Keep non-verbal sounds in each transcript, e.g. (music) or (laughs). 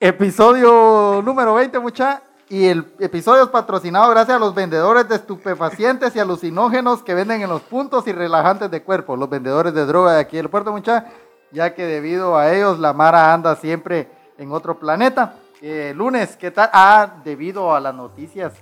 Episodio número 20, mucha. Y el episodio es patrocinado gracias a los vendedores de estupefacientes y alucinógenos que venden en los puntos y relajantes de cuerpo, los vendedores de droga de aquí del puerto, mucha, ya que debido a ellos la Mara anda siempre en otro planeta. Eh, lunes, ¿qué tal? Ah, debido a las noticias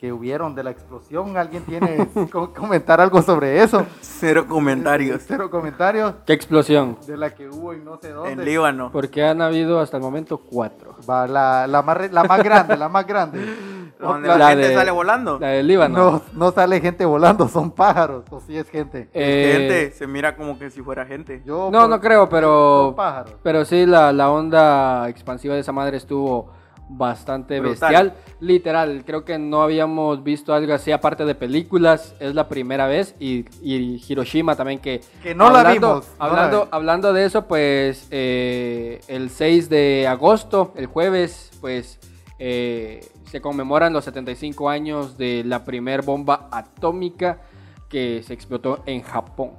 que hubieron de la explosión, ¿alguien tiene (laughs) que comentar algo sobre eso? Cero comentarios. Cero comentarios ¿Qué explosión? de la que hubo en no sé dónde. En Líbano. Porque han habido hasta el momento cuatro. Va, la, la, más, re- la más grande, la más grande. (laughs) Donde la, La gente de- sale volando. La del Líbano. no, no sale gente volando, son pájaros, o sí es gente. Eh, Gente, se mira como que si fuera gente. Yo, no, por- no creo, Son pero. pájaros. Pero sí, la, la onda expansiva de esa madre estuvo bastante Brutal. bestial. Literal, creo que no habíamos visto algo así aparte de películas. Es la primera vez. Y, y Hiroshima también que... Que no la hablando- vimos, no la Hablando, vimos. hablando de eso, pues eh, el 6 de agosto, el jueves, pues eh, se conmemoran los 75 años de la primer bomba atómica que se explotó en Japón.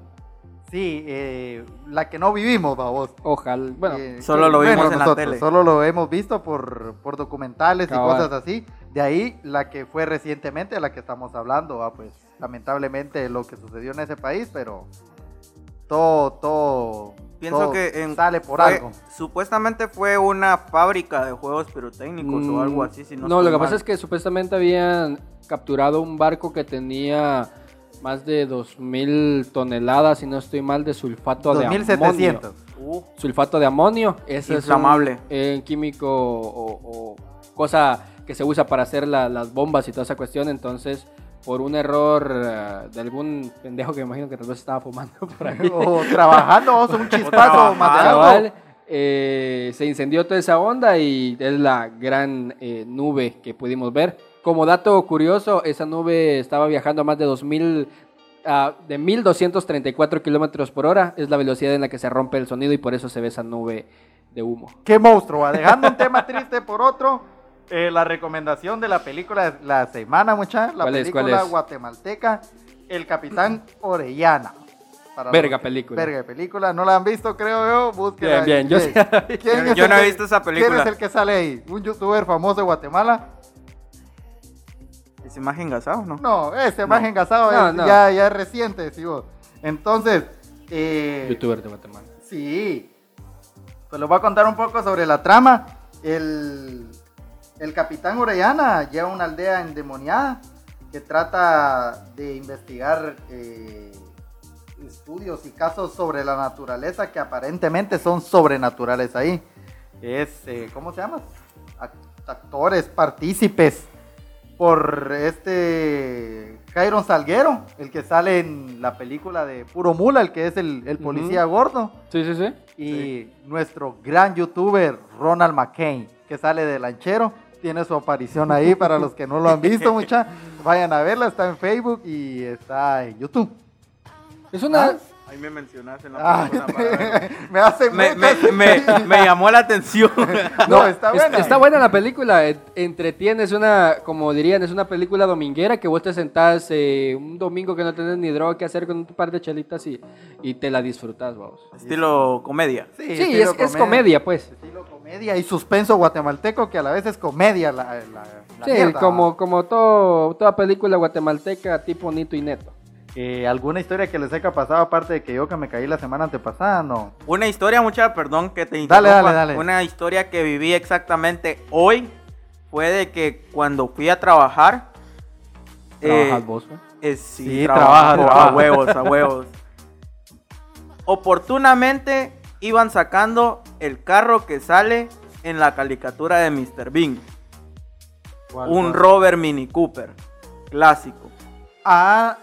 Sí, eh, la que no vivimos, babos. Ojalá, bueno, Eh, Solo lo vimos en la tele. Solo lo hemos visto por, por documentales Cabal. y cosas así. De ahí la que fue recientemente, la que estamos hablando, ah, pues lamentablemente lo que sucedió en ese país, pero todo, todo, Pienso todo que en- sale por fue- algo. Supuestamente fue una fábrica de juegos pirotécnicos o algo así. Si no, Mm, no, lo que pasa es que supuestamente habían capturado un barco que tenía más de 2.000 toneladas, si no estoy mal, de sulfato de amonio. 2700. Uh, Sulfato de amonio, ese Inflamable. es un eh, químico o, o cosa que se usa para hacer la- las bombas y toda esa cuestión, entonces por un error eh, de algún pendejo que me imagino que tal vez estaba fumando (laughs) por ahí. o trabajando, o un chispazo material. Eh, se incendió toda esa onda y es la gran eh, nube que pudimos ver. Como dato curioso, esa nube estaba viajando a más de 2000, ah, de 1234 kilómetros por hora. Es la velocidad en la que se rompe el sonido y por eso se ve esa nube de humo. Qué monstruo, dejando un tema triste por otro. eh, la recomendación de la película de la semana, mucha, la ¿Cuál es? película ¿Cuál es? guatemalteca, El Capitán Orellana. Para Verga los- película. Verga película, no la han visto, creo yo. Búsquela. Bien, bien, yo ¿Quién- sí quién Yo- es yo el no he visto esa ¿Quién película. es el que sale ahí? ¿Un youtuber famoso de Guatemala? ¿Es imagen gasado no? No, ese más engasado No, es- no. Ya, ya es reciente, vos. Entonces, eh, Youtuber de Guatemala. Sí. Pues les voy a contar un poco sobre la trama. El, el capitán Orellana lleva una aldea endemoniada que trata de investigar eh, estudios y casos sobre la naturaleza que aparentemente son sobrenaturales ahí. Es, eh, ¿cómo se llama? Act- Actores, partícipes por este Jairon Salguero, el que sale en la película de Puro Mula, el que es el, el policía gordo. Sí, sí, sí. Y nuestro gran youtuber Ronald McCain, que sale de lanchero, tiene su aparición ahí (laughs) para los que no lo han visto, mucha. Vayan a verla, está en Facebook y está en YouTube. Es una... Ah. Ahí me mencionaste en la Ah, película (laughs) me hace me, me, me, me llamó la atención. (laughs) No, (laughs) está Es- buena. está buena la película, entretiene, es una, como dirían, es una película dominguera que vos te sentás eh, un domingo que no tenés ni droga que hacer con un par de chelitas y, y te la disfrutas, vamos. Estilo comedia. Sí, estilo es, es comedia, pues. Estilo comedia y suspenso guatemalteco que a la vez es comedia. La, la- la Sí, mierda, como, como todo, toda película guatemalteca tipo Nito y Neto. Eh, ¿Alguna historia que les haya pasado aparte de que yo que me caí la semana antepasada? No. Una historia, mucha, perdón que te Dale, interrumpa. dale, dale. Una historia que viví exactamente hoy fue de que cuando fui a trabajar. ¿Trabajas eh, vos, güey? eh, sí, Sí, trabajo, a huevos, a (laughs) huevos. Oportunamente iban sacando el carro que sale en la caricatura de Mr. Bean. Un Rover Mini Cooper, clásico. Ah,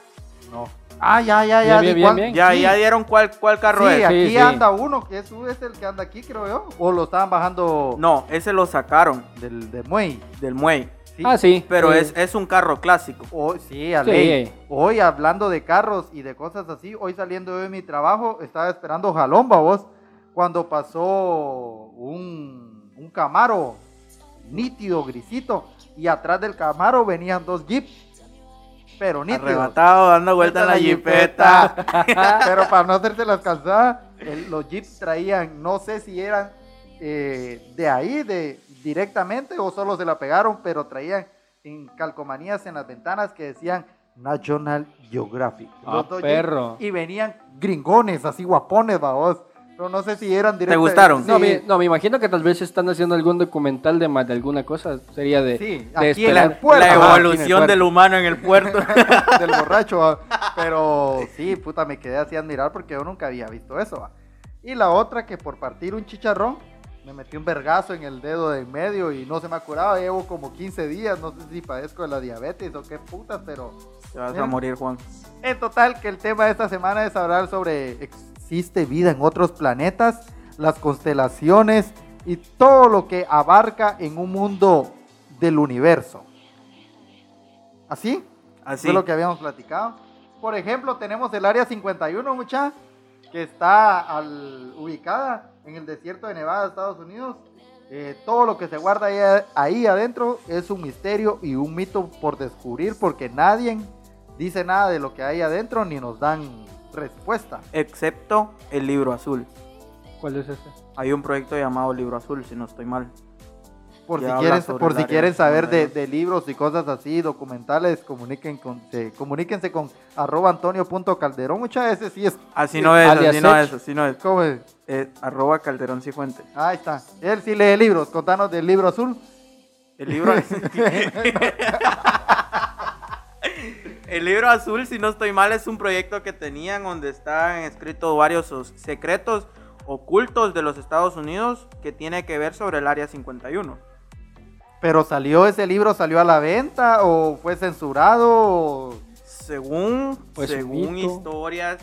no. Ah, ya, ya, ya. Bien, bien, bien, Ya, sí. ya dieron cuál, cuál carro Sí, es. aquí Sí, sí. anda uno, que es, es el que anda aquí, creo yo. O lo estaban bajando No, ese lo sacaron del, del muelle. del muelle. Sí. Ah, sí. Pero sí. es, es un carro clásico. Hoy, sí, Sí. Hoy hablando de carros y de cosas así, hoy saliendo de mi trabajo, estaba esperando jalón, vos, cuando pasó un, un Camaro nítido, grisito, y atrás del Camaro venían dos Jeeps, pero nítidos. Arrebatado, dando vuelta en la jipeta. (laughs) Pero para no hacerse las calzadas, el- los Jeeps traían, no sé si eran eh, de ahí, de directamente, o solo se la pegaron, pero traían en calcomanías en las ventanas que decían National Geographic. Ah, Los dos perro. Y venían gringones, así guapones, babos. Pero no sé si eran directos. gustaron? No, me, no, me imagino que tal vez están haciendo algún documental de, de alguna cosa. Sería de, Sí, de aquí en el puerto. La evolución del humano en el puerto. (laughs) del borracho, ¿va? pero (laughs) sí, puta, me quedé así a admirar porque yo nunca había visto eso. ¿va? Y la otra que por partir un chicharrón me metí un vergazo en el dedo de en medio y no se me ha curado, llevo como 15 días, no sé si padezco de la diabetes o qué putas, pero Te vas a morir, Juan. en total que el tema de esta semana es hablar sobre existe vida en otros planetas, las constelaciones y todo lo que abarca en un mundo del universo. ¿Así? Así. Fue lo que habíamos platicado. Por ejemplo, tenemos el área 51, mucha, que está al- ubicada en el desierto de Nevada, Estados Unidos. Eh, todo lo que se guarda ahí, ahí adentro es un misterio y un mito por descubrir porque nadie dice nada de lo que hay adentro ni nos dan respuesta. Excepto el libro azul. ¿Cuál es ese? Hay un proyecto llamado Libro Azul, si no estoy mal. Por si sobre por si quieren saber de, 51. de libros y cosas así, documentales, comuniquen con, se- comuníquense con arroba antonio.calderón. Muchas veces sí es. Así no es, así no es, así no es. ¿cómo es? Eh, arroba Calderón Cifuentes. Ahí está. Él sí lee libros. Contanos del libro azul. El libro. (laughs) (laughs) (laughs) El libro azul, si no estoy mal, es un proyecto que tenían donde están escritos varios os- secretos ocultos de los Estados Unidos que tiene que ver sobre el área 51. Pero salió ese libro, salió a la venta o fue censurado. o- Según, Pues según historias,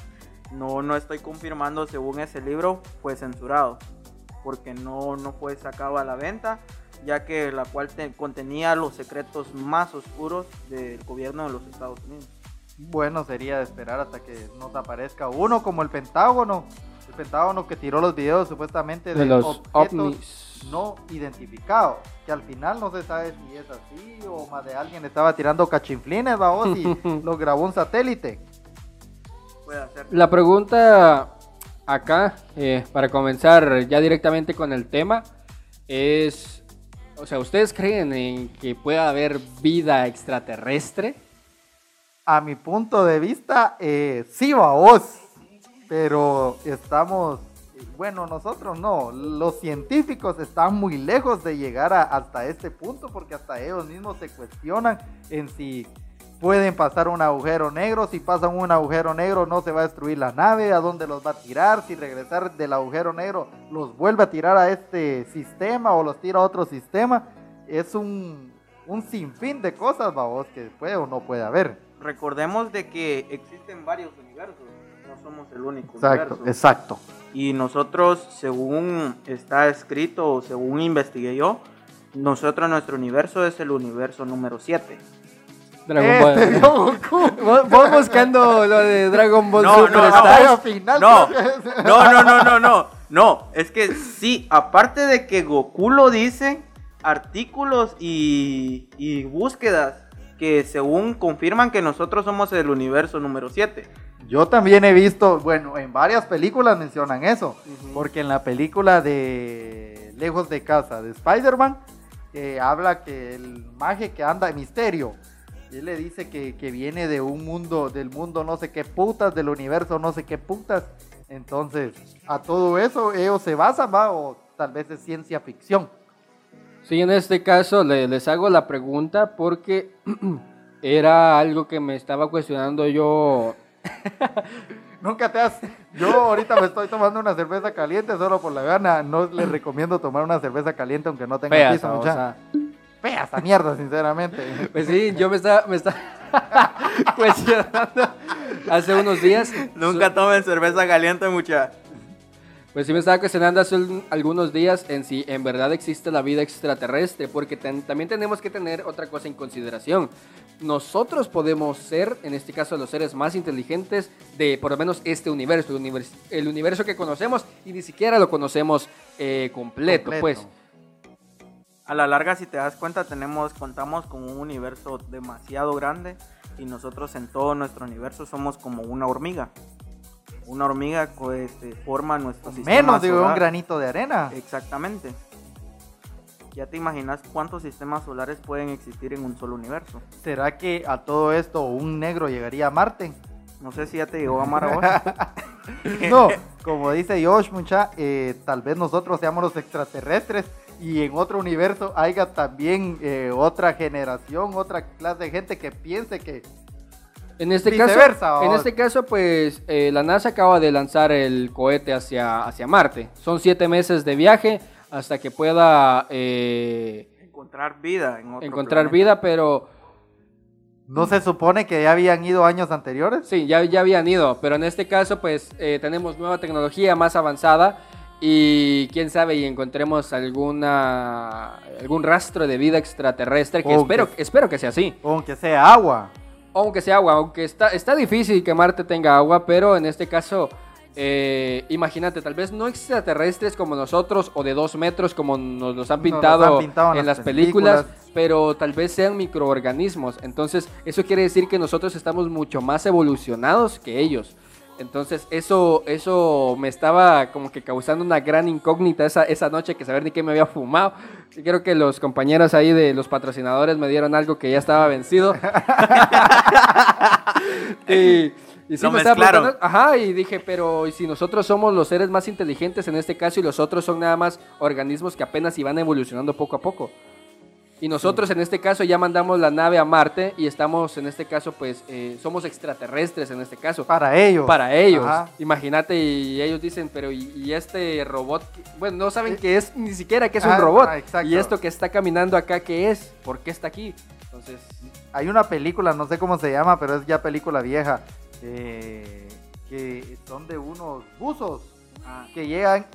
no, no estoy confirmando, según ese libro fue censurado porque no, no fue sacado a la venta, ya que la cual te- contenía los secretos más oscuros del gobierno de los Estados Unidos. Bueno, sería de esperar hasta que nos aparezca uno como el Pentágono. El Pentágono que tiró los videos supuestamente de, De los objetos ovnis. no identificados. Que al final no se sabe si es así o más de alguien estaba tirando cachinflines, vamos, y (laughs) lo grabó un satélite. La pregunta acá, eh, para comenzar ya directamente con el tema, es, o sea, ¿ustedes creen en que pueda haber vida extraterrestre? A mi punto de vista, eh, sí, vos. Pero estamos, bueno, nosotros no. Los científicos están muy lejos de llegar hasta este punto porque hasta ellos mismos se cuestionan en si pueden pasar un agujero negro. Si pasan un agujero negro, no se va a destruir la nave. ¿A dónde los va a tirar? Si regresar del agujero negro, los vuelve a tirar a este sistema o los tira a otro sistema. Es un, un sinfín de cosas, vamos, que puede o no puede haber. Recordemos de que existen varios universos, no somos el único Exacto, universo. exacto. Y nosotros, según está escrito o según investigué yo, nosotros nuestro universo es el universo número 7. Dragon Ball. Este vio Goku. Vos vos buscando lo de Dragon Ball No, no, Super no. No, no, no, no, no, no, no, es que sí, aparte de que Goku lo dice, artículos y, y búsquedas que según confirman que nosotros somos el universo número 7. Yo también he visto, bueno, en varias películas mencionan eso, porque en la película de Lejos de Casa de Spider-Man, eh, habla que el maje que anda, Misterio, él le dice que, que viene de un mundo, del mundo no sé qué putas, del universo no sé qué putas. Entonces, a todo eso ellos se basan, va, o tal vez es ciencia ficción. Sí, en este caso le- les hago la pregunta porque (clears throat) era algo que me estaba cuestionando yo. (laughs) Nunca te has. Yo ahorita me estoy tomando una cerveza caliente solo por la gana. No les recomiendo tomar una cerveza caliente aunque no tenga Fea, piso, o mucha. sea, Fea esa mierda, sinceramente. Pues sí, yo me estaba, me estaba (laughs) cuestionando hace unos días. Nunca tomen cerveza caliente, mucha. Pues sí me estaba cuestionando hace un- algunos días en si en verdad existe la vida extraterrestre, porque ten- también tenemos que tener otra cosa en consideración. Nosotros podemos ser, en este caso, los seres más inteligentes de por lo menos este universo, el univers- el universo que conocemos y ni siquiera lo conocemos eh, completo, Completo. pues. A la larga, si te das cuenta, tenemos, contamos con un universo demasiado grande y nosotros en todo nuestro universo somos como una hormiga. una hormiga co- este, forma nuestro sistema Menos de un granito de arena. Exactamente. Ya te imaginas cuántos sistemas solares pueden existir en un solo universo. ¿Será que a todo esto un negro llegaría a Marte? No sé si ya te llegó a vos. (laughs) No, como dice Josh, mucha, eh, tal vez nosotros seamos los extraterrestres y en otro universo haya también eh, otra generación, otra clase de gente que piense que En este caso, en este caso, pues eh, la NASA acaba de lanzar el cohete hacia, hacia Marte. Son siete meses de viaje hasta que pueda eh, Encontrar vida en otro encontrar planeta. vida, pero no se supone que ya habían ido años anteriores. sí, ya, ya habían ido. Pero en este caso, pues eh, tenemos nueva tecnología más avanzada y quién sabe y encontremos alguna algún rastro de vida extraterrestre que espero, que- espero que sea así. Aunque sea agua. Aunque sea agua, aunque está, está difícil que Marte tenga agua, pero en este caso, eh, imagínate, tal vez no extraterrestres como nosotros o de dos metros como nos los han pintado, han pintado en en las las películas, películas. pero tal vez sean microorganismos. Entonces, eso quiere decir que nosotros estamos mucho más evolucionados que ellos. Entonces, eso, eso me estaba como que causando una gran incógnita esa, esa noche que saber ni qué me había fumado. Y creo que los compañeros ahí de los patrocinadores me dieron algo que ya estaba vencido. (laughs) y, y sí me estaba ajá, y dije, pero ¿y si nosotros somos los seres más inteligentes en este caso y los otros son nada más organismos que apenas iban evolucionando poco a poco? Y nosotros en este caso ya mandamos la nave a Marte y estamos en este caso pues eh, somos extraterrestres en este caso. Para ellos. Para ellos. Imagínate y ellos dicen, pero ¿y, y este robot? qué?". Bueno, no saben que es ni siquiera que es Ah, un robot. ah. Y esto que está caminando acá, ¿qué es? ¿Por qué está aquí? Entonces, Hay una película, no sé cómo se llama, pero es ya película vieja, eh, que son de unos buzos Ah, que llegan,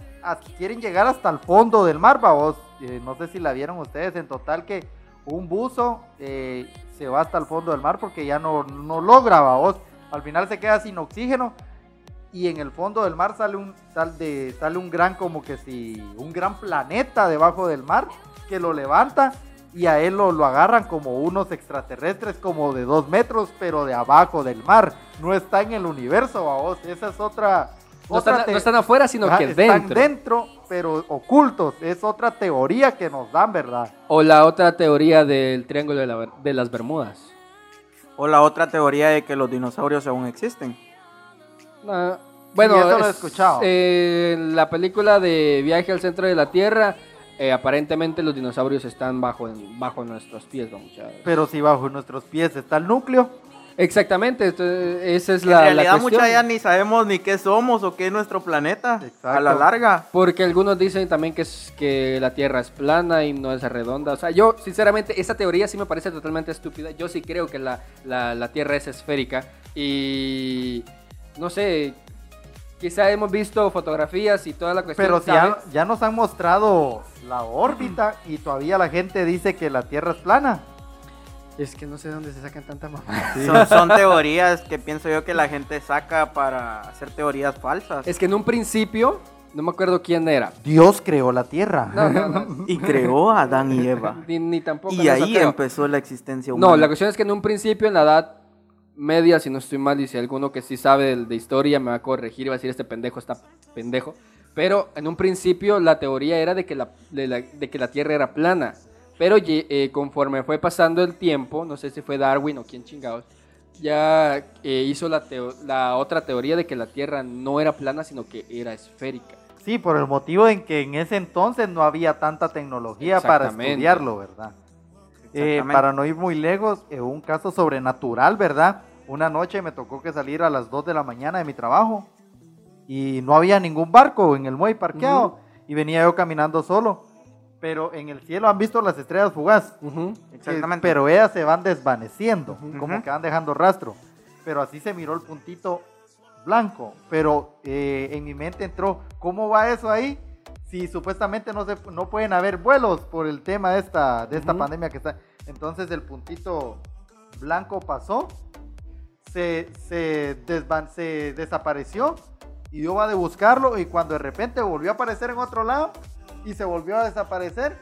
quieren llegar hasta el fondo del mar, vos. no sé si la vieron ustedes, en total que un buzo eh, se va hasta el fondo del mar porque ya no, no logra, vos. Al final se queda sin oxígeno y en el fondo del mar sale un, sale un gran, como que si, un gran planeta debajo del mar que lo levanta y a él lo, lo agarran como unos extraterrestres como de dos metros, pero de abajo del mar. No está en el universo, vos. Esa es otra... no están, te- no están afuera, sino Ajá, que están dentro. dentro, pero ocultos. Es otra teoría que nos dan, ¿verdad? O la otra teoría del triángulo de, la Ber- de las Bermudas. O la otra teoría de que los dinosaurios aún existen. Ah, bueno, eso lo he es- escuchado. eh, en la película de Viaje al centro de la Tierra, eh, aparentemente los dinosaurios están bajo, bajo nuestros pies, ver. Pero si bajo nuestros pies está el núcleo, Exactamente, esto- esa es en la, la realidad cuestión. mucha ya ni sabemos ni qué somos o qué es nuestro planeta. Exacto. A la larga. Porque algunos dicen también que, es, que la Tierra es plana y no es redonda. O sea, yo, sinceramente, esa teoría sí me parece totalmente estúpida. Yo sí creo que la, la- la Tierra es esférica. Y no sé, quizá hemos visto fotografías y toda la cuestión. pero ya, ya nos han mostrado la órbita y todavía la gente dice que la Tierra es plana. Es que no sé de dónde se sacan tanta mamá. Son, son teorías que pienso yo que la gente saca para hacer teorías falsas. Es que en un principio, no me acuerdo quién era. Dios creó la Tierra. No, no, no. (laughs) Y creó a Adán y Eva. Ni, ni tampoco. Y ahí creo. empezó la existencia humana. No, la cuestión es que en un principio, en la edad media, si no estoy mal, y si alguno que sí sabe de, de historia me va a corregir y va a decir este pendejo está pendejo. Pero en un principio la teoría era de que la, de la- de que la Tierra era plana. Pero eh, conforme fue pasando el tiempo, no sé si fue Darwin o quién chingados, ya eh, hizo la, teo- la otra teoría de que la Tierra no era plana, sino que era esférica. Sí, por el motivo en que en ese entonces no había tanta tecnología para estudiarlo, ¿verdad? Eh, para no ir muy lejos, eh, un caso sobrenatural, ¿verdad? Una noche me tocó que salir a las 2 de la mañana de mi trabajo y no había ningún barco en el muelle parqueado y venía yo caminando solo. Pero en el cielo han visto las estrellas fugaz. Que- Exactamente. pero ellas se van desvaneciendo, como que van dejando rastro. Pero así se miró el puntito blanco. Pero eh, en mi mente entró, ¿cómo va eso ahí? Si supuestamente no, se, no pueden haber vuelos por el tema de esta, de esta pandemia que está. Entonces el puntito blanco pasó, se, se, desvan- se desapareció y yo va de buscarlo y cuando de repente volvió a aparecer en otro lado y se volvió a desaparecer,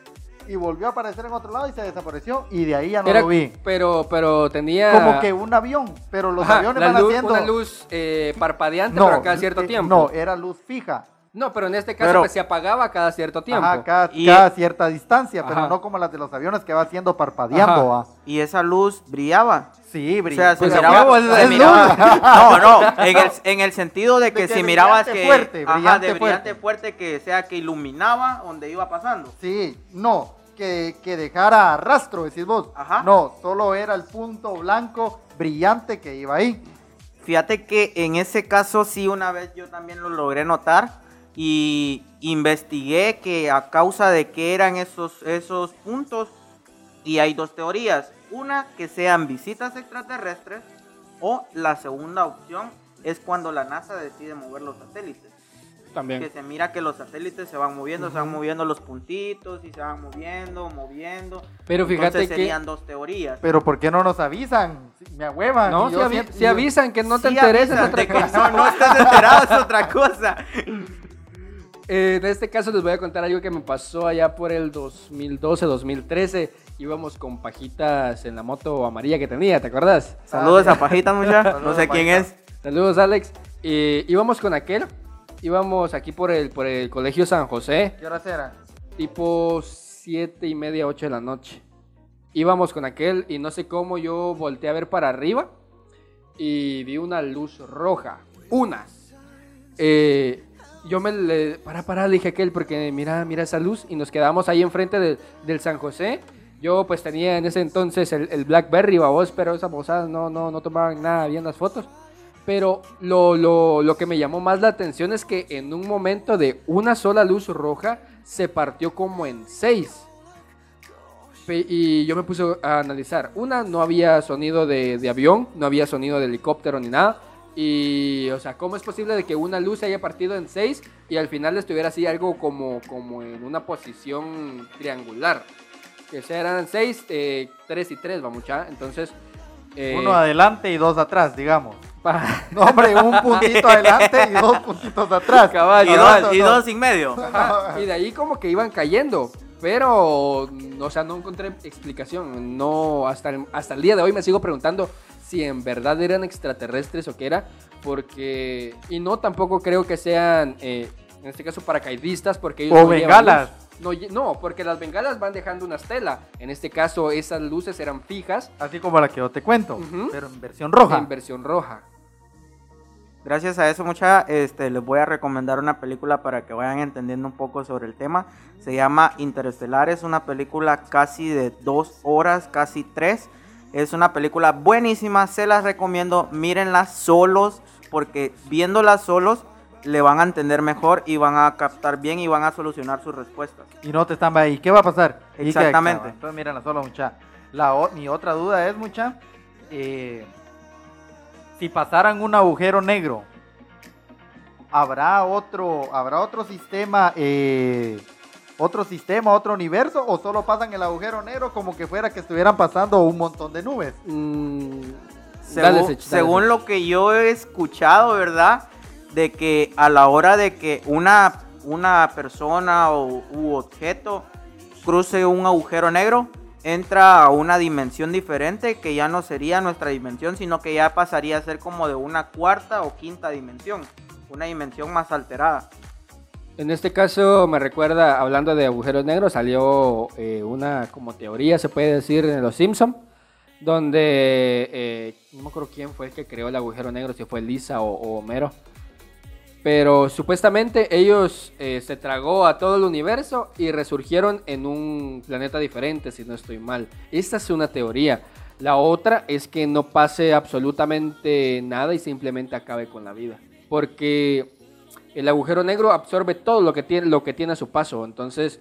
y volvió a aparecer en otro lado y se desapareció y de ahí ya no Era- lo vi. pero, pero tenía... Como que un avión, pero los Ajá, aviones van luz- haciendo... Una luz eh, parpadeante, pero cada cierto eh, tiempo. No, era luz fija. No, pero en este caso Pero- pues, se apagaba cada cierto tiempo. Ajá, cada, Y- cada cierta distancia, pero Ajá. no como las de los aviones que va haciendo parpadeando. Y esa luz brillaba. Sí, O brilla. sea, se Pues a miraba, huevo, se miraba- no, no, (laughs) en el, en el sentido de que que si mirabas que, fuerte, ajá, brillante de brillante fuerte. fuerte que sea que iluminaba donde iba pasando. Sí, no, que, que dejara rastro, decís vos. Ajá. No, solo era el punto blanco brillante que iba ahí. Fíjate que en ese caso sí una vez yo también lo logré notar y investigué que a causa de qué eran esos, esos puntos y hay dos teorías. Una que sean visitas extraterrestres o la segunda opción es cuando la NASA decide mover los satélites. Que También. se mira que los satélites se van moviendo, se van moviendo los puntitos y se van moviendo, moviendo. Pero fíjate Entonces que... serían dos teorías. Pero ¿por qué no nos avisan? Me ahuevan. No, si, avi- si avisan que no te Sí intereses avisan otra de que cosa. no, no estés enterado es otra cosa. Eh, (laughs) en este caso les voy a contar algo que me pasó allá por el 2012-2013. Íbamos con pajitas en la moto amarilla que tenía, ¿te acuerdas? Saludos a Pajita, mucha. No sé quién es. Saludos, Alex. Eh, íbamos con aquel. Íbamos aquí por el, por el Colegio San José, ¿Qué horas era? tipo siete y media, 8 de la noche. Íbamos con aquel y no sé cómo yo volteé a ver para arriba y vi una luz roja. Una. Eh, yo me le, para, para, le dije a aquel porque mira, mira esa luz y nos quedamos ahí enfrente del- del San José. Yo pues tenía en ese entonces el, el Blackberry, babos, pero esas bozadas no, no, no tomaban nada bien las fotos. Pero lo, lo, lo que me llamó más la atención es que en un momento de una sola luz roja se partió como en seis. Y yo me puse a analizar. Una, no había sonido de, de avión, no había sonido de helicóptero ni nada. Y, o sea, ¿cómo es posible de que una luz se haya partido en seis y al final estuviera así algo como, como en una posición triangular? Que eran seis, eh, tres y tres, va mucha. Entonces, eh, Uno adelante y dos atrás, digamos. (laughs) No, hombre, un puntito adelante y dos puntitos atrás. Cabal, Y dos, y dos sin medio. Ajá, y de ahí como que iban cayendo. Pero, o sea, no encontré explicación. No, hasta el, hasta el día de hoy me sigo preguntando si en verdad eran extraterrestres o qué era. Porque, y no tampoco creo que sean, eh, en este caso, paracaidistas, porque ellos O no llevan bengalas. luz. No, no, porque las bengalas van dejando una estela. En este caso, esas luces eran fijas Así como la que yo te cuento, pero en versión roja. en versión roja. Gracias a eso, mucha, este, les voy a recomendar una película para que vayan entendiendo un poco sobre el tema. Se llama Interestelar, es una película casi de dos horas, casi tres. Es una película buenísima, se las recomiendo. Mírenla solos, porque viéndola solos le van a entender mejor y van a captar bien y van a solucionar sus respuestas. Y no te están ahí. ¿Qué va a pasar? Y Exactamente. Entonces, miren, solo mucha. La, o- mi otra duda es, mucha, eh, si pasaran un agujero negro, ¿habrá otro, habrá otro sistema, eh, otro sistema, otro universo, o solo pasan el agujero negro como que fuera que estuvieran pasando un montón de nubes? Mm, Según, dale, dale, lo que yo he escuchado, ¿verdad? De que a la hora de que una, una persona o, u objeto cruce un agujero negro, entra a una dimensión diferente que ya no sería nuestra dimensión, sino que ya pasaría a ser como de una cuarta o quinta dimensión, una dimensión más alterada. En este caso me recuerda, hablando de agujeros negros, salió eh, una como teoría, se puede decir, en Los Simpson, donde eh, no me acuerdo quién fue el que creó el agujero negro, si fue Lisa o, o Homero, pero supuestamente ellos eh, se tragó a todo el universo y resurgieron en un planeta diferente, si no estoy mal. Esta es una teoría. La otra es que no pase absolutamente nada y simplemente acabe con la vida. Porque el agujero negro absorbe todo lo que tiene, lo que tiene a su paso. Entonces,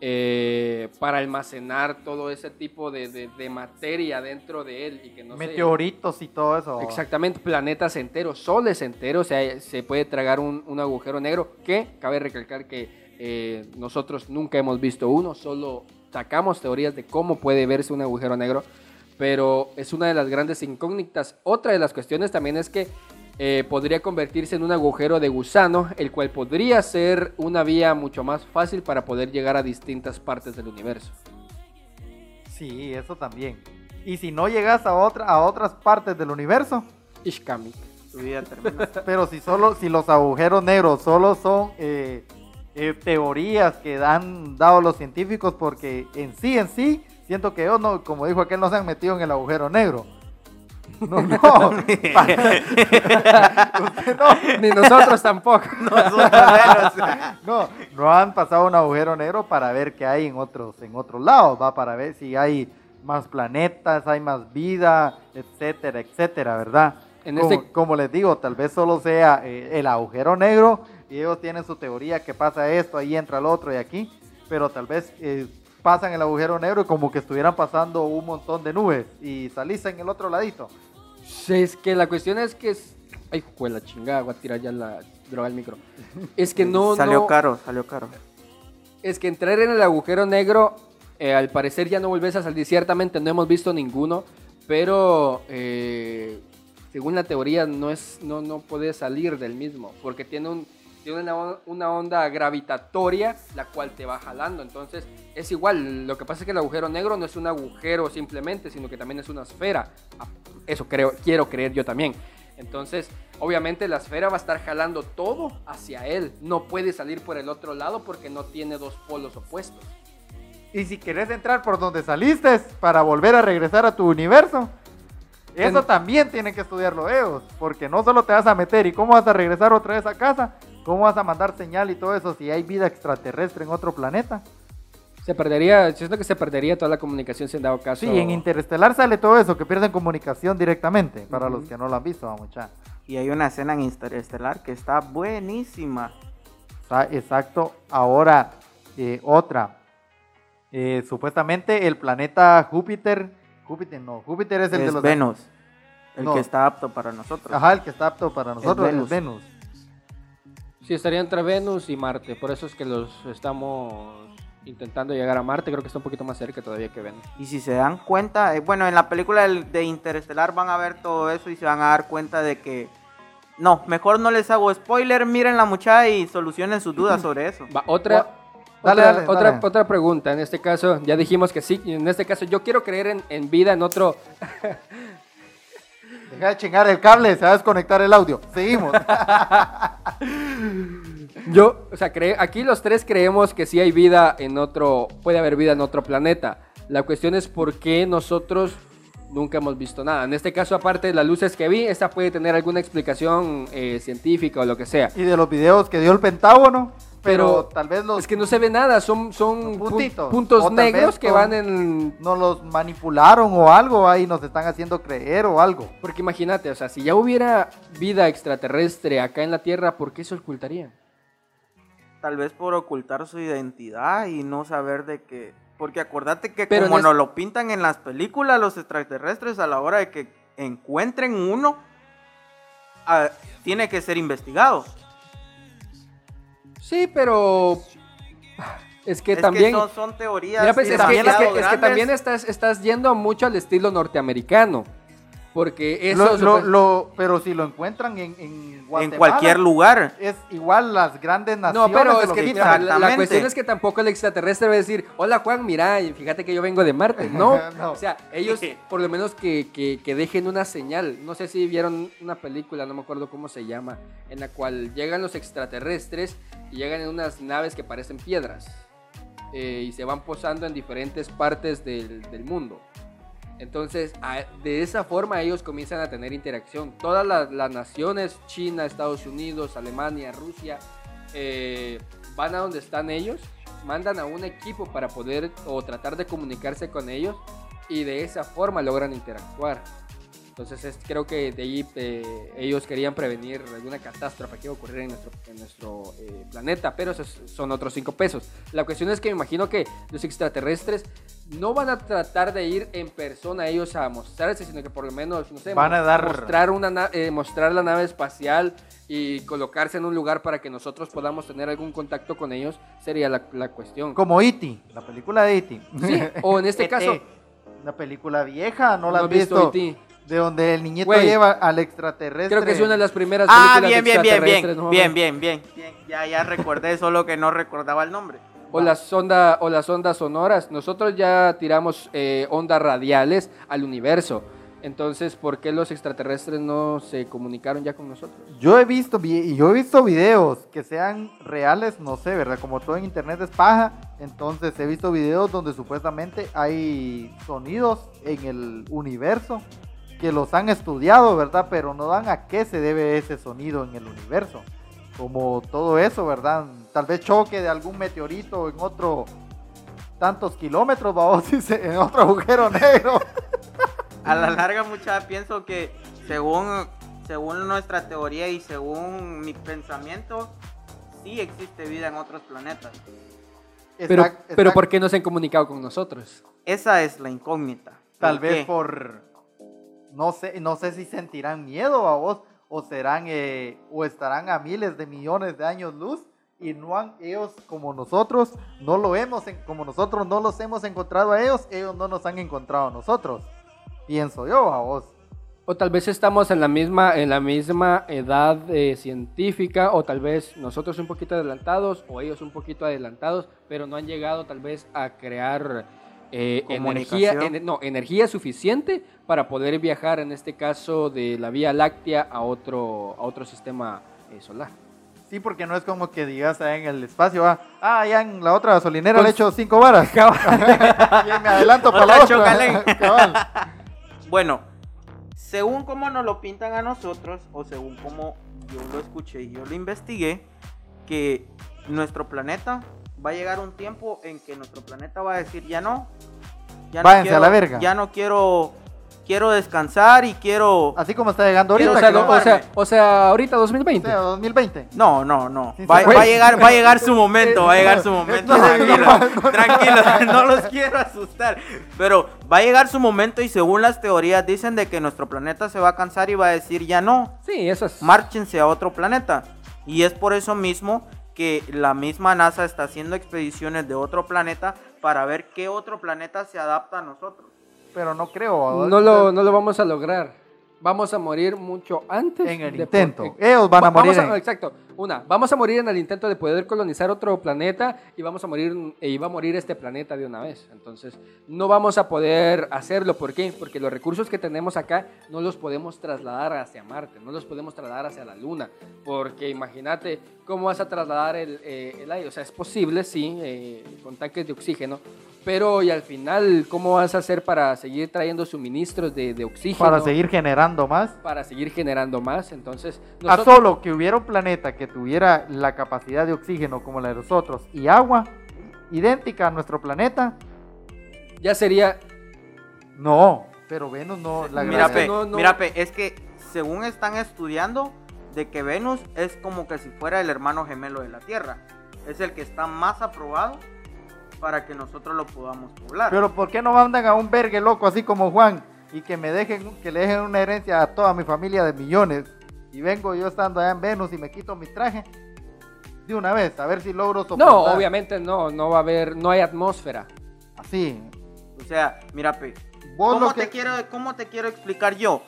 eh, para almacenar todo ese tipo de, de- de materia dentro de él y que no se- Meteoritos y todo eso. Exactamente, planetas enteros, soles enteros, o sea, se puede tragar un, un agujero negro que, cabe recalcar que eh, nosotros nunca hemos visto uno, solo sacamos teorías de cómo puede verse un agujero negro, pero es una de las grandes incógnitas. Otra de las cuestiones también es que eh, podría convertirse en un agujero de gusano, el cual podría ser una vía mucho más fácil para poder llegar a distintas partes del universo. Sí, eso también. Y si no llegas a, otra, a otras partes del universo, Ishkamik. Tu vida termina. (laughs) pero si solo si los agujeros negros solo son eh, eh, teorías que han dado los científicos, porque en sí, en sí, siento que ellos no, como dijo aquel, no se han metido en el agujero negro. No, no. Usted no. Ni nosotros tampoco. Nosotros menos. No, no han pasado un agujero negro para ver qué hay en otros, en otros lados, va para ver si hay más planetas, hay más vida, etcétera, etcétera, ¿verdad? En como, este- como les digo, tal vez solo sea eh, el agujero negro y ellos tienen su teoría que pasa esto, ahí entra el otro y aquí, pero tal vez eh, pasan el agujero negro y como que estuvieran pasando un montón de nubes y salís en el otro ladito. Sí, Es que la cuestión es que es... Ay, fue la chingada, voy a tirar ya la droga al micro. (laughs) Es que no, salió no- caro, salió caro. Es que entrar en el agujero negro, eh, al parecer ya no volvés a salir. Ciertamente no hemos visto ninguno, pero eh, según la teoría no es, no, no puede salir del mismo, porque tiene un tiene una, una onda gravitatoria la cual te va jalando. Entonces es igual. Lo que pasa es que el agujero negro no es un agujero simplemente, sino que también es una esfera. Ah, Eso creo, quiero creer yo también. Entonces, obviamente la esfera va a estar jalando todo hacia él. No puede salir por el otro lado porque no tiene dos polos opuestos. Y si querés entrar por donde saliste para volver a regresar a tu universo, eso también tienen que estudiarlo ellos, porque no solo te vas a meter y cómo vas a regresar otra vez a casa, cómo vas a mandar señal y todo eso si hay vida extraterrestre en otro planeta. Se perdería, siento que se perdería toda la comunicación si en dado caso. Sí, en Interestelar sale todo eso, que pierden comunicación directamente, para los que no lo han visto, vamos ya. Y hay una escena en Interestelar que está buenísima. Sa- Exacto. Ahora, eh, otra. Eh, supuestamente el planeta Júpiter, Júpiter no, Júpiter es el de es los... Venus, el No. que está apto para nosotros. Ajá, el que está apto para nosotros es Venus. Venus. Sí, estaría entre Venus y Marte. Por eso es que los estamos intentando llegar a Marte. Creo que está un poquito más cerca todavía que Venus. Y si se dan cuenta, eh, bueno, en la película de Interestelar van a ver todo eso y se van a dar cuenta de que... No, mejor no les hago spoiler, miren la muchacha y solucionen sus dudas sobre eso. Va, otra, Dale, otra, dale, otra, dale. otra pregunta. En este caso, ya dijimos que sí. En este caso, yo quiero creer en, en vida en otro. (laughs) Deja de chingar el cable, se va a desconectar el audio. Seguimos. (laughs) Yo, o sea, cre- aquí los tres creemos que sí hay vida en otro. Puede haber vida en otro planeta. La cuestión es por qué nosotros nunca hemos visto nada. En este caso, aparte de las luces que vi, esta puede tener alguna explicación eh, científica o lo que sea. y de los videos que dio el Pentágono, pero, Pero tal vez los Es que no se ve nada, son, son Son pun- puntitos. puntos O negros que son- van en... no los manipularon o algo ahí, nos están haciendo creer o algo. Porque imagínate, o sea, si ya hubiera vida extraterrestre acá en la Tierra, ¿por qué se ocultarían? Tal vez por ocultar su identidad y no saber de qué. Porque acordate que Pero como es- nos lo pintan en las películas, los extraterrestres a la hora de que encuentren uno, ah, tiene que ser investigado. Sí, pero... Es que es también... que son, son teorías. Mira, pues, es, que, es que- es que grandes. también estás, estás yendo mucho al estilo norteamericano. Porque eso... Lo- lo- supe- lo- pero si lo encuentran en, en Guatemala, en cualquier lugar. es igual las grandes No, naciones. pero se es lo que la, la cuestión es que tampoco el extraterrestre va a decir, hola Juan, mira, y fíjate que yo vengo de Marte. (laughs) No, No. o sea, ellos por lo menos que, que- que dejen una señal. No sé si vieron una película, no me acuerdo cómo se llama, en la cual llegan los extraterrestres y llegan en unas naves que parecen piedras eh, y se van posando en diferentes partes del, del mundo. Entonces, de esa forma ellos comienzan a tener interacción. Todas las, las naciones, China, Estados Unidos, Alemania, Rusia, eh, van a donde están ellos, mandan a un equipo para poder o tratar de comunicarse con ellos y de esa forma logran interactuar. Entonces es- creo que de ahí eh, ellos querían prevenir alguna catástrofe que iba a ocurrir en nuestro, en nuestro eh, planeta, pero esos son otros cinco pesos. La cuestión es que me imagino que los extraterrestres no van a tratar de ir en persona ellos a mostrarse, sino que por lo menos, no sé, Van a dar- mostrar, una na- eh, mostrar la nave espacial y colocarse en un lugar para que nosotros podamos tener algún contacto con ellos, sería la, la cuestión. Como E.T., la película de E.T. Sí, o en este (laughs) E.T., caso, Una película vieja, ¿no la ¿no has has visto? De donde el niñito lleva al extraterrestre. Creo que es una de las primeras Ah, películas bien, bien, bien, extraterrestres, bien, ¿no? bien, bien, bien, bien. Ya, ya recordé, solo que no recordaba el nombre. O las, ondas, o las ondas sonoras. Nosotros ya tiramos eh, ondas radiales al universo. Entonces, ¿por qué los extraterrestres no se comunicaron ya con nosotros? Yo he visto vi- yo he visto videos que sean reales, no sé, ¿verdad? Como todo en internet es paja, entonces he visto videos donde supuestamente hay sonidos en el universo que los han estudiado, ¿verdad? Pero no dan a qué se debe ese sonido en el universo. Como todo eso, ¿verdad? Tal vez choque de algún meteorito en otro tantos kilómetros, vamos, (laughs) dice, en otro agujero negro. A la larga, mucha pienso que según, según nuestra teoría y según mi pensamiento, sí existe vida en otros planetas. Pero, Exact- pero ¿por qué no se han comunicado con nosotros? Esa es la incógnita. Tal ¿Por vez qué? por no sé, no sé si sentirán miedo a vos o serán eh, o estarán a miles de millones de años luz y no han ellos como nosotros no lo hemos como nosotros no los hemos encontrado a ellos, ellos no nos han encontrado a nosotros. Pienso yo a vos. O tal vez estamos en la misma, en la misma edad eh, científica, o tal vez nosotros un poquito adelantados, o ellos un poquito adelantados, pero no han llegado tal vez a crear eh, energía, no, energía suficiente para poder viajar, en este caso, de la Vía Láctea a otro, a otro sistema eh, solar. Sí, porque no es como que digas ahí en el espacio, ah, ah, ya en la otra gasolinera Pues- le echo cinco varas. (laughs) (laughs) y me adelanto para la Otra. (laughs) Bueno, según como nos lo pintan a nosotros, o según como yo lo escuché y yo lo investigué, que nuestro planeta va a llegar un tiempo en que nuestro planeta va a decir ya no. Ya no Váyanse a quiero- la verga. Ya no quiero, quiero descansar y quiero... Así como está llegando o, ahorita. sea, no- o, sea, o sea, ahorita 2020. o sea, 2020. No, no, no. Sí, Va, a llegar, va a llegar su momento, va a llegar su (laughs) momento. no, Tranquilos, no. tranquilos, (laughs) no los quiero asustar. Pero va a llegar su momento y según las teorías dicen de que nuestro planeta se va a cansar y va a decir ya no, Sí, eso es. márchense a otro planeta. Y es por eso mismo que la misma NASA está haciendo expediciones de otro planeta para ver qué otro planeta se adapta a nosotros. Pero no creo. no, lo, no lo vamos a lograr. Vamos a morir mucho antes. En el de- intento. Ellos van a vamos morir. en- Exacto. Una, vamos a morir en el intento de poder colonizar otro planeta y vamos a morir e iba a morir este planeta de una vez. Entonces, no vamos a poder hacerlo. ¿Por qué? Porque los recursos que tenemos acá no los podemos trasladar hacia Marte, no los podemos trasladar hacia la Luna. Porque imagínate cómo vas a trasladar el, eh, el aire. O sea, es posible, sí, eh, con tanques de oxígeno. Pero, y al final, ¿cómo vas a hacer para seguir trayendo suministros de, de oxígeno? Para seguir generando más. para seguir generando más. Entonces, A solo que hubiera un planeta que tuviera la capacidad de oxígeno como la de nosotros y agua idéntica a nuestro planeta, ya sería no. Pero Venus no. La Mira, pe, no- no- mira, pe, es que según están estudiando de que Venus es como que si fuera el hermano gemelo de la Tierra. Es el que está más aprobado para que nosotros lo podamos poblar. Pero ¿por qué no mandan a un vergue loco así como Juan y que me dejen, que le dejen una herencia a toda mi familia de millones? Y vengo yo estando allá en Venus y me quito mi traje de una vez, a ver si logro soportar. No, obviamente no, no va a haber, no hay atmósfera. Así. o sea, mira, pe, Vos ¿Cómo lo te, quiero, ¿Cómo te quiero explicar yo?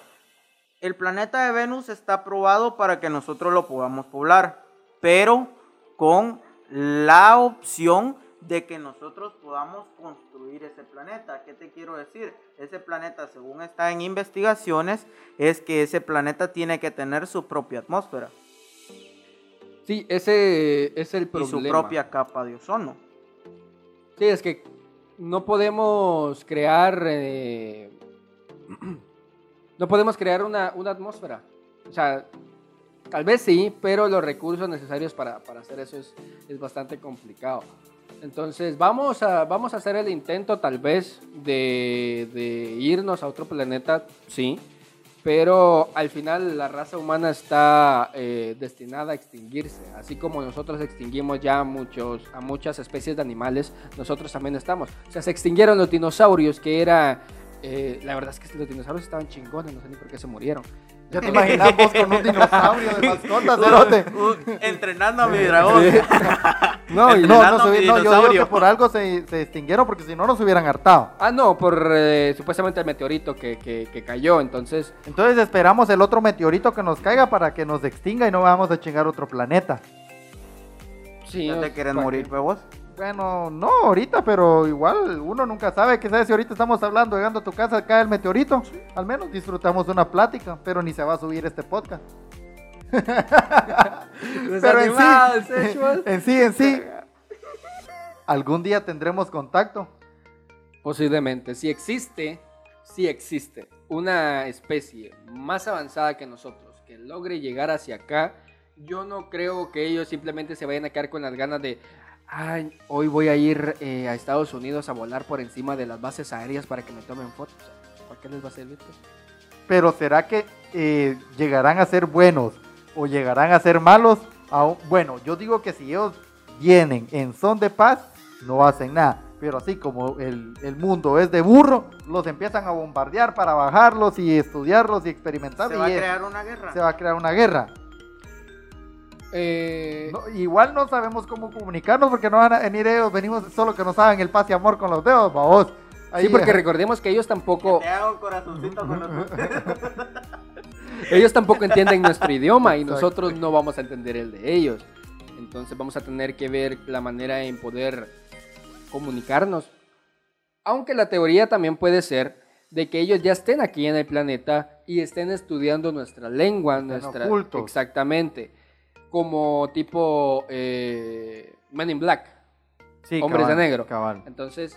El planeta de Venus está aprobado para que nosotros lo podamos poblar, pero con la opción de que nosotros podamos construir ese planeta. ¿Qué te quiero decir? Ese planeta, según está en investigaciones, es que ese planeta tiene que tener su propia atmósfera Sí, ese es el y problema. su propia capa de ozono. Sí, es que no podemos crear, eh, (clears throat) no podemos crear una, una atmósfera. O sea, tal vez sí, pero los recursos necesarios para, para hacer eso es, es bastante complicado. Entonces, vamos a, vamos a hacer el intento tal vez de, de irnos a otro planeta, sí, pero al final la raza humana está eh, destinada a extinguirse. Así como nosotros extinguimos ya muchos, a muchas especies de animales, nosotros también estamos. O sea, se extinguieron los dinosaurios, que era... eh, la verdad es que los dinosaurios estaban chingones, no sé ni por qué se murieron. Ya te imaginas vos con un dinosaurio de mascota, cerote. Uh, entrenando a mi dragón. No, y- No, no, se- no, yo digo que por algo se, se extinguieron porque si no nos hubieran hartado. Ah, no, por eh, supuestamente el meteorito que, que- que cayó, entonces... Entonces esperamos el otro meteorito que nos caiga para que nos extinga y no vamos a chingar otro planeta. Sí, ¿Ya te quieres para morir, que- pe, vos? Bueno, no ahorita, pero igual uno nunca sabe. Que sabes si ahorita estamos hablando, llegando a tu casa, cae el meteorito. Al menos disfrutamos de una plática, pero ni se va a subir este podcast. (laughs) pero en sí, sexual. (laughs) en sí, en sí, algún día tendremos contacto. Posiblemente. Si existe, si existe una especie más avanzada que nosotros que logre llegar hacia acá, yo no creo que ellos simplemente se vayan a quedar con las ganas de, ay, hoy voy a ir eh, a Estados Unidos a volar por encima de las bases aéreas para que me tomen fotos. ¿Para qué les va a servir? pues? Pero ¿será que eh, llegarán a ser buenos o llegarán a ser malos? Aún- bueno, yo digo que si ellos vienen en son de paz, no hacen nada. Pero así como el, el mundo es de burro, los empiezan a bombardear para bajarlos y estudiarlos y experimentar. Se y va a es- crear una guerra. se va a crear una guerra. Eh, No, igual no sabemos cómo comunicarnos porque no van a venir ellos, venimos solo que nos hagan el paz y amor con los dedos, vamos. sí, porque recordemos que ellos tampoco, Te hago corazoncito con los (laughs) ellos tampoco entienden nuestro idioma y nosotros no vamos a entender el de ellos. Entonces vamos a tener que ver la manera en poder comunicarnos. Aunque la teoría también puede ser de que ellos ya estén aquí en el planeta y estén estudiando nuestra lengua, Estén nuestra ocultos. exactamente, como tipo eh, Men in Black. Sí, hombres de cabal, negro. cabal. Entonces,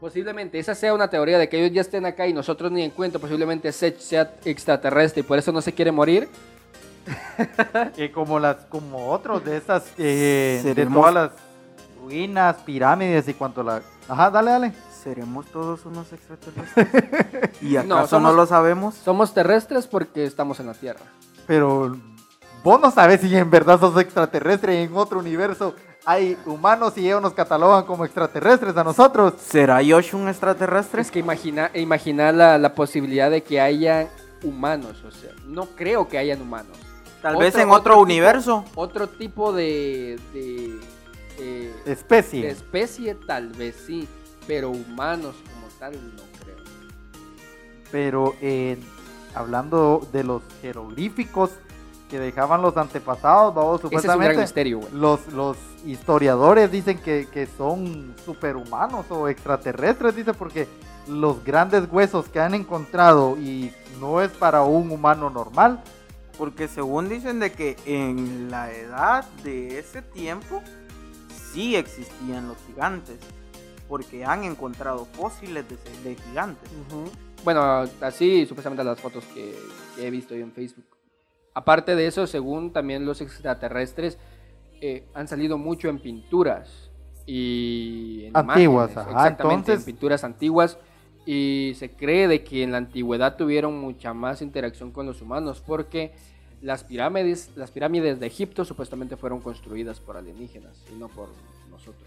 posiblemente esa sea una teoría de que ellos ya estén acá y nosotros ni en cuenta, posiblemente Sech sea extraterrestre y por eso no se quiere morir. (laughs) Eh, como las como otros de esas eh, de Seremos- todas las ruinas, pirámides y cuanto la Ajá, dale, dale. ¿Seremos todos unos extraterrestres? (laughs) ¿Y acaso No, no, somos- lo sabemos? Somos terrestres porque estamos en la Tierra. Pero vos no sabes si en verdad sos extraterrestre y en otro universo hay humanos y ellos nos catalogan como extraterrestres a nosotros. ¿Será Yosh un extraterrestre? Es que imagina, imagina la, la posibilidad de que haya humanos, o sea, no creo que hayan humanos. Tal vez en otro, otro tipo- universo. Otro tipo de, de, eh, de Especie. especie tal vez sí, pero humanos como tal no creo. Pero eh, hablando de los jeroglíficos que dejaban los antepasados, vamos, Ese es un gran supuestamente misterio, güey. los, los historiadores dicen que, que son superhumanos o extraterrestres, dice, porque los grandes huesos que han encontrado y no es para un humano normal. Porque según dicen de que en la edad de ese tiempo sí existían los gigantes. Porque han encontrado fósiles de, de gigantes. Bueno, así supuestamente las fotos que, que he visto yo en Facebook. Aparte de eso, según también los extraterrestres, eh, han salido mucho en pinturas y en Antiguas, imágenes, ajá, exactamente, entonces- en pinturas antiguas. Y se cree de que en la antigüedad tuvieron mucha más interacción con los humanos porque las pirámides, las pirámides de Egipto supuestamente fueron construidas por alienígenas y no por nosotros.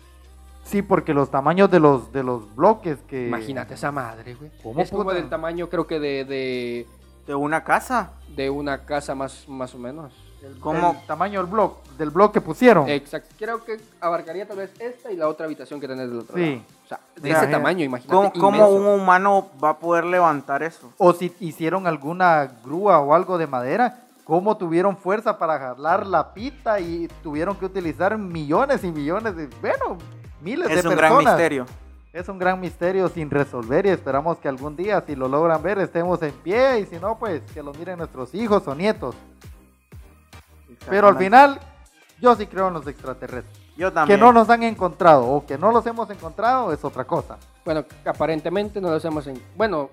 Sí, porque los tamaños de los, de los bloques que... Imagínate esa madre, güey. ¿Cómo Es como puta? del tamaño, creo que de, de, De una casa. de una casa más, más o menos. El, ¿Cómo? el tamaño del blog, del blog que pusieron. Exacto. Creo que abarcaría tal vez esta y la otra habitación que tenés del otro Sí. lado. O sea, de ese ya. tamaño, imagínate. ¿Cómo, cómo un humano va a poder levantar eso? O si hicieron alguna grúa o algo de madera, cómo tuvieron fuerza para jalar la pita y tuvieron que utilizar millones y millones de, bueno, miles Es de un personas. gran misterio. Es un gran misterio sin resolver y esperamos que algún día, si lo logran ver, estemos en pie y si no, pues que lo miren nuestros hijos o nietos. Pero al final, yo sí creo en los extraterrestres. Yo Que también. no nos han encontrado o que no los hemos encontrado es otra cosa. Bueno, aparentemente no los hemos... en- Bueno,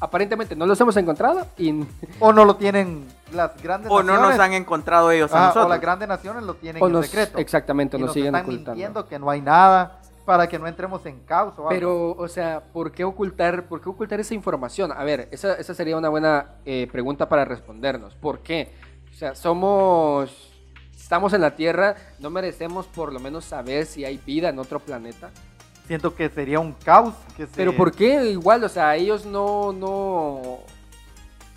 aparentemente no los hemos encontrado y... O no lo tienen las grandes o no naciones. nos han encontrado ellos a Ajá, nosotros. o las grandes naciones lo tienen o en nos- secreto. Exactamente, y nos, nos siguen están ocultando. mintiendo que no hay nada para que no entremos en caos o algo. Pero, o sea, ¿por qué ocultar, por qué ocultar esa información? A ver, esa, esa sería una buena eh, pregunta para respondernos. ¿Por qué? O sea, somos... Estamos en la Tierra, ¿no merecemos por lo menos saber si hay vida en otro planeta? Siento que sería un caos. Que se- Pero ¿por qué igual? O sea, ellos no, no...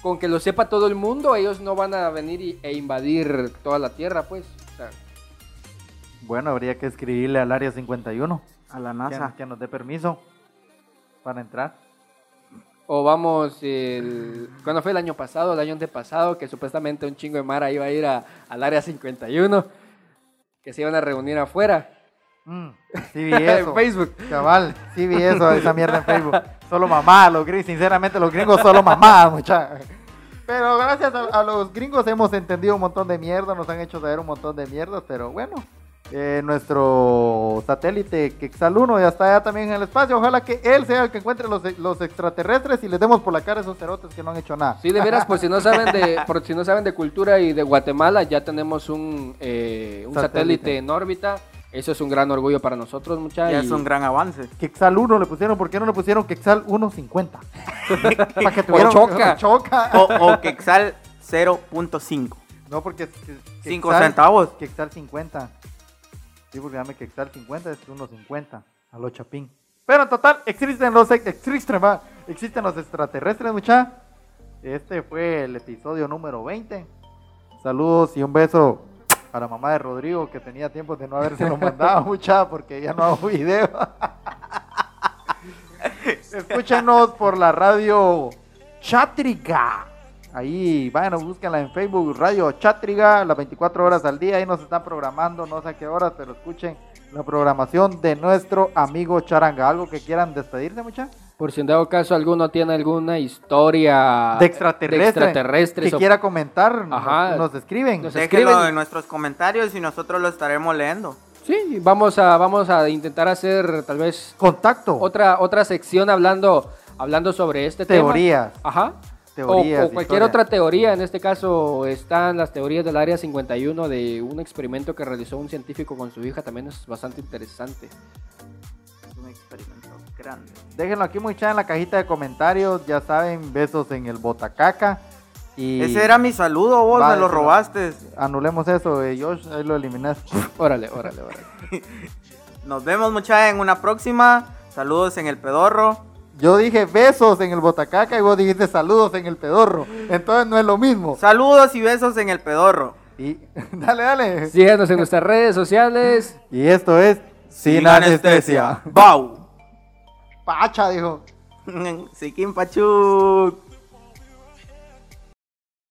Con que lo sepa todo el mundo, ellos no van a venir y- e invadir toda la Tierra, pues. O sea, Bueno, habría que escribirle al área 51 A la que, NASA. que nos dé permiso para entrar. O vamos, el... ¿cuándo fue el año pasado? El año antepasado, que supuestamente un chingo de Mara iba a ir a- al área 51, que se iban a reunir afuera. Mm, (laughs) sí vi eso. En Facebook. Cabal, sí vi eso, esa mierda en Facebook. Solo mamá, los gringos, sinceramente los gringos solo mamá, muchachos. Pero gracias a, a los gringos hemos entendido un montón de mierda, nos han hecho saber un montón de mierda, pero bueno. Eh, nuestro satélite Quexal 1 ya está allá también en el espacio. Ojalá que él sea el que encuentre los, los extraterrestres y les demos por la cara a esos cerotes que no han hecho nada. Sí, de veras, por si no saben de, (laughs) por si no saben de cultura y de Guatemala, ya tenemos un, eh, un satélite. Satélite. en órbita. Eso es un gran orgullo para nosotros, Ya muchachos. es un gran avance. Quexal 1 le pusieron, ¿por qué no le pusieron Quexal 1.50? (laughs) Para que tuvieran choca. (laughs) choca. O, o Quexal 0.5. No, porque es que- 5 Quexal- centavos. Quexal 50. Sí, porque dame Quexal 50 es 1.50 a lo chapín. Pero en total, existen los, ex- existen, va, existen los extraterrestres, mucha. Este fue el episodio número 20. Saludos y un beso a la mamá de Rodrigo que tenía tiempo de no habérselo mandado, (laughs) mucha, porque ya no hago video. (laughs) Escúchenos por la radio Chátrica. Ahí, vayan, búsquenla en Facebook, Radio Chátriga, las 24 horas al día. Ahí nos están programando, no sé a qué horas, pero escuchen la programación de nuestro amigo Charanga. ¿Algo que quieran despedirse, mucha? Por si en dado caso alguno tiene alguna historia De extraterrestre. extraterrestres que o- quiera comentar, nos- Ajá. nos, escriben. Nos- Déjenlo escriben. en nuestros comentarios y nosotros lo estaremos leyendo. Sí, vamos a, vamos a intentar hacer tal vez Contacto, otra, otra sección hablando, hablando sobre este teorías. tema. Ajá. Teorías, o, o cualquier historia. otra teoría, en este caso están las teorías del área 51 de un experimento que realizó un científico con su hija, también es bastante interesante. Es un experimento grande. Déjenlo aquí, mucha, en la cajita de comentarios. Ya saben, besos en el botacaca. Y Ese era mi saludo, vos me lo robaste. Anulemos eso, eh, Josh, ahí lo eliminaste. Órale, órale, órale. (laughs) Nos vemos muchachos en una próxima. Saludos en el pedorro. Yo dije besos en el botacaca y vos dijiste saludos en el pedorro. Entonces no es lo mismo. Saludos y besos en el pedorro. Y (laughs) dale, dale. Síganos en nuestras redes sociales. Y esto es Sin, anestesia. Bau. Pacha, dijo. (laughs) Siquín Pachuk.